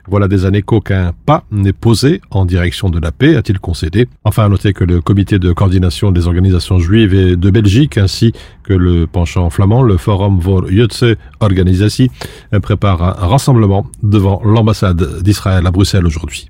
F: Voilà des années qu'aucun pas n'est posé en direction de la paix, a-t-il concédé. Enfin, à noter que le comité de coordination des organisations juives de Belgique, ainsi que le penchant flamand, le Forum voor Joodse Organisatie, prépare un rassemblement devant l'ambassade d'Israël à Bruxelles aujourd'hui.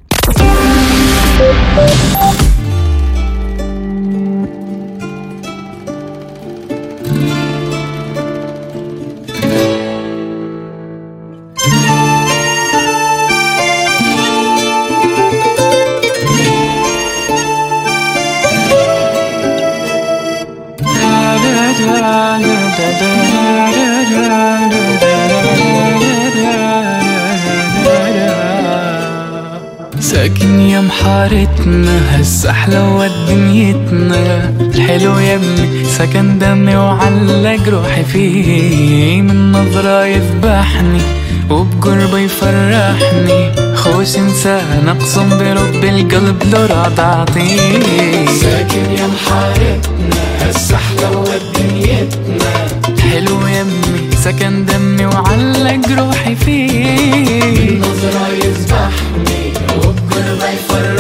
Q: هسه حلوة دنيتنا الحلو يمي سكن دمي وعلق روحي فيه. من نظرة يذبحني وبقربه يفرحني. خوش إنسان أقسم برب القلب لو راض أعطيه. ساكن يا محارتنا هسه حلوة دنيتنا الحلو يمي سكن دمي وعلق روحي فيه. من نظرة يذبحني وبقربه يفرحني.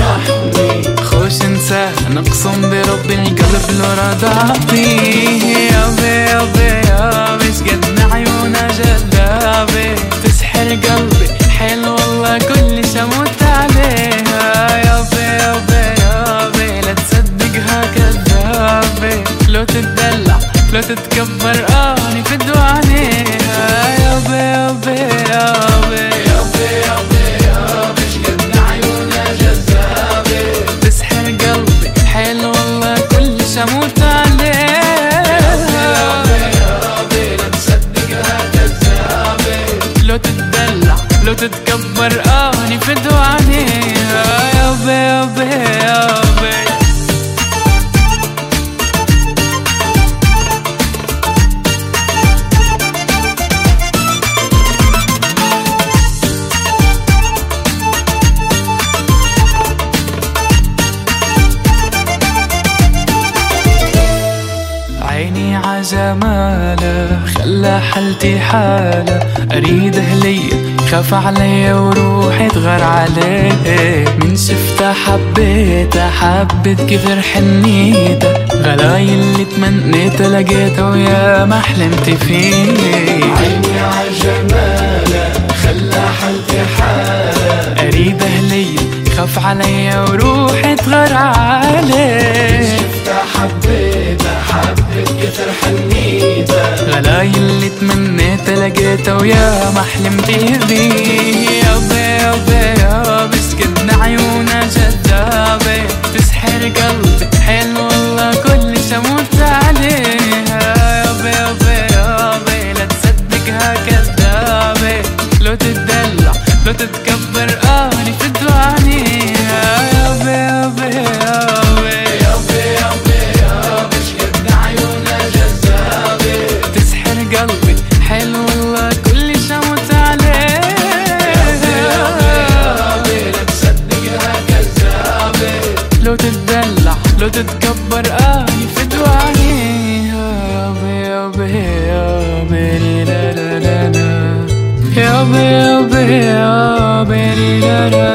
Q: اقسم برب القلب لو راض اعطيه يابي يابي يابي شقد عيونه جذابة تسحر قلبي حلو والله كل شموت عليها. يابي يابي يابي لا تصدقها كذابة لو تتدلع لو تتكبر اني حالتي حالة. أريد هلية خاف عليا وروحي تغار عليه من شفتها حبيتها حبت كثر حنيتها غلاي اللي تمنيتها لقيتها ويا ما حلمت فيه. عيني عجمالة خلى حالتي حالة. أريد هلية خاف عليا وروحي تغار عليه شفتها حبيتها حبت كثر حنيتها غلاي اللي تمنيتها لقيتها ويا ما حلمت بيه يابا يابا يابا سكتنا عيونها جذابة تسحر قلبي.
R: da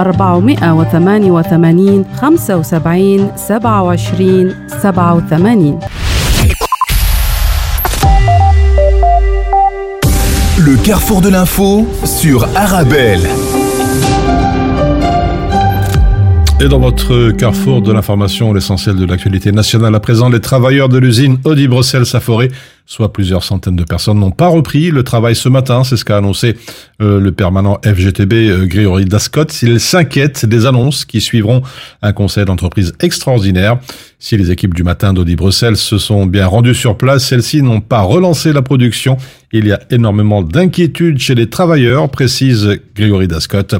S: 488 75 27 87
A: Le carrefour de l'info sur Arabelle.
F: Et dans votre carrefour de l'information, l'essentiel de l'actualité nationale à présent, les travailleurs de l'usine Audi Bruxelles Saforé, soit plusieurs centaines de personnes, n'ont pas repris le travail ce matin. C'est ce qu'a annoncé euh, le permanent FGTB euh, Grégory Dascott. Il s'inquiète des annonces qui suivront un conseil d'entreprise extraordinaire. Si les équipes du matin d'Audi Bruxelles se sont bien rendues sur place, celles-ci n'ont pas relancé la production. Il y a énormément d'inquiétudes chez les travailleurs, précise Grégory Dascott.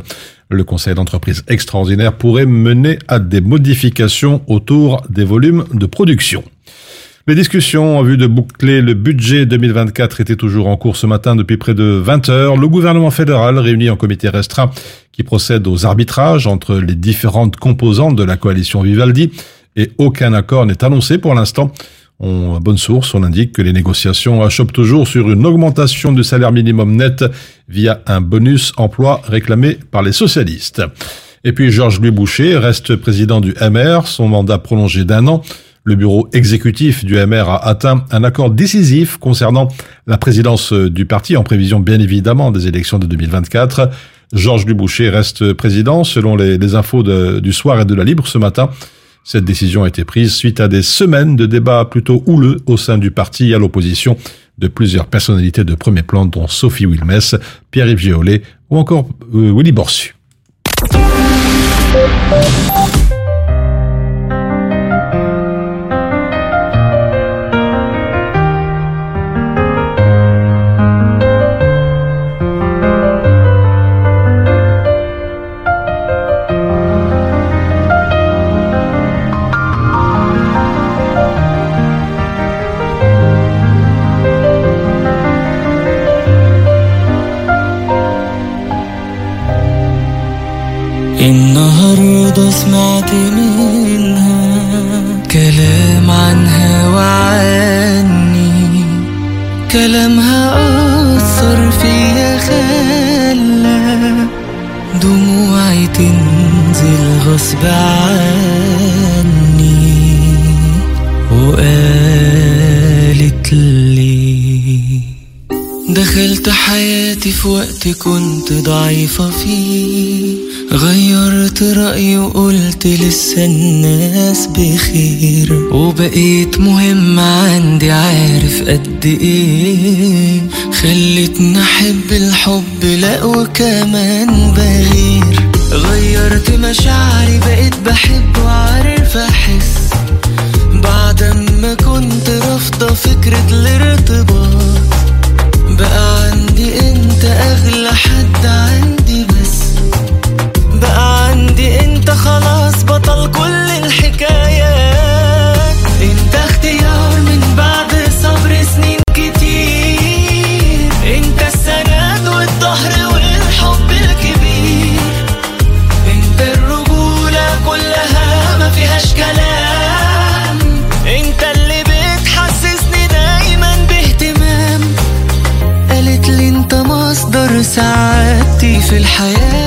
F: Le conseil d'entreprise extraordinaire pourrait mener à des modifications autour des volumes de production. Les discussions en vue de boucler le budget 2024 étaient toujours en cours ce matin depuis près de 20 heures. Le gouvernement fédéral, réuni en comité restreint, qui procède aux arbitrages entre les différentes composantes de la coalition Vivaldi, et aucun accord n'est annoncé pour l'instant. On, bonne source, on indique que les négociations achoppent toujours sur une augmentation du salaire minimum net via un bonus emploi réclamé par les socialistes. Et puis Georges-Louis Boucher reste président du MR, son mandat prolongé d'un an. Le bureau exécutif du MR a atteint un accord décisif concernant la présidence du parti en prévision bien évidemment des élections de 2024. Georges Duboucher reste président selon les, infos du soir et de la Libre ce matin. Cette décision a été prise suite à des semaines de débats plutôt houleux au sein du parti à l'opposition de plusieurs personnalités de premier plan dont Sophie Wilmès, Pierre-Yves Géollet ou encore euh, Willy Borsu.
P: النهاردة سمعت منها كلام عنها وعني. كلامها أثر فيا خلى دموعي تنزل غصب عني دخلت حياتي في وقت كنت ضعيفة فيه. غيرت رأيي وقلت لسه الناس بخير. وبقيت مهم عندي عارف قد إيه. خلتني أحب الحب لا وكمان بغير. غيرت مشاعري بقيت بحب وعارف أحس. بعد ما كنت رافضة فكرة الارتباط. بقى عندي انت اغلى حد.
Q: 하얘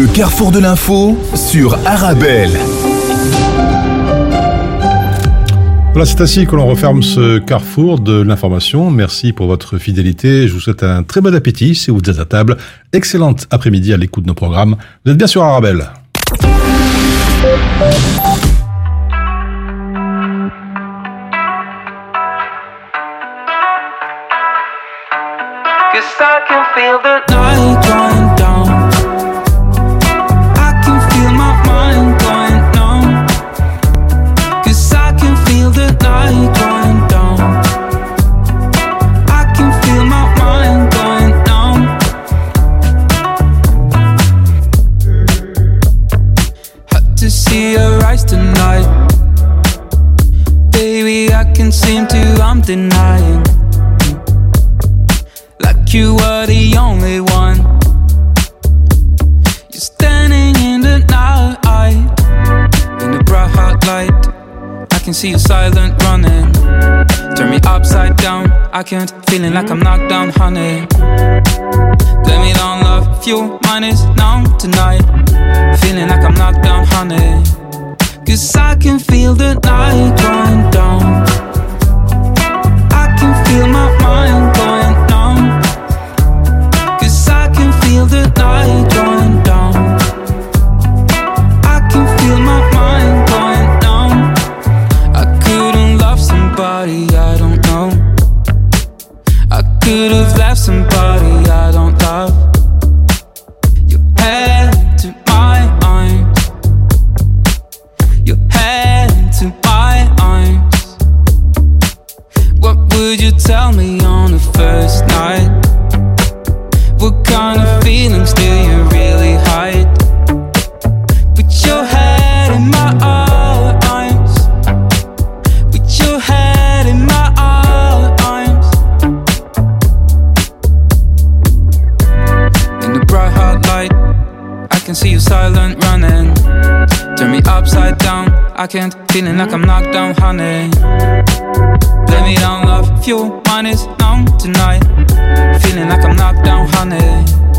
A: Le carrefour de l'info sur Arabelle.
F: Voilà, c'est ainsi que l'on referme ce carrefour de l'information. Merci pour votre fidélité. Je vous souhaite un très bon appétit si vous êtes à table. Excellente après-midi à l'écoute de nos programmes. Vous êtes bien sur Arabelle.
Q: Cause I can feel the night Denying. Like you were the only one. You're standing in the night, in the bright hot light. I can see you silent running. Turn me upside down. I can't, feeling like I'm knocked down, honey. Blame it on love, fuel mine is now tonight. Feeling like I'm knocked down, honey. Cause I can feel the night going down. Feel my mind Would you tell me on the first night? What kind of feelings do you really hide? Put your head in my arms. Put your head in my arms. In the bright hot light, I can see you silent running. Turn me upside down. I can't, feeling like I'm knocked down, honey. Blame it on fuel mine is numb tonight. Feeling like I'm knocked down, honey.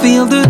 Q: Feel the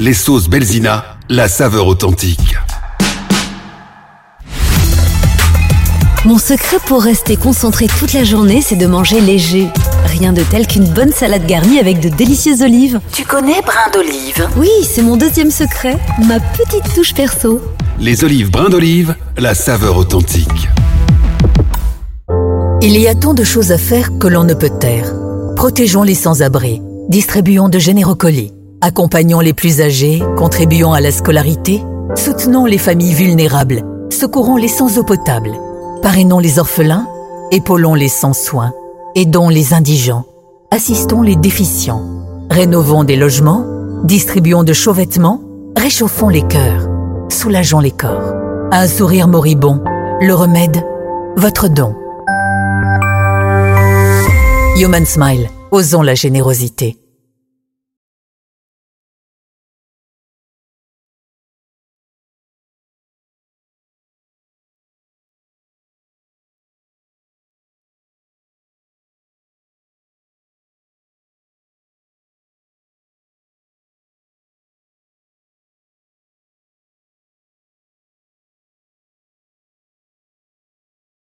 L: Les sauces Belzina, la saveur authentique.
J: Mon secret pour rester concentré toute la journée, c'est de manger léger. Rien de tel qu'une bonne salade garnie avec de délicieuses olives.
K: Tu connais brin d'olive?
J: Oui, c'est mon deuxième secret, ma petite touche perso.
L: Les olives brins d'olive, la saveur authentique.
K: Il y a tant de choses à faire que l'on ne peut taire. Protégeons les sans-abri, distribuons de généreux colis, accompagnons les plus âgés, contribuons à la scolarité, soutenons les familles vulnérables, secourons les sans eau potable, parrainons les orphelins, épaulons les sans soins, aidons les indigents, assistons les déficients, rénovons des logements, distribuons de chauds vêtements, réchauffons les cœurs, soulageons les corps. Un sourire moribond, le remède, votre don. Human Smile, osons la générosité.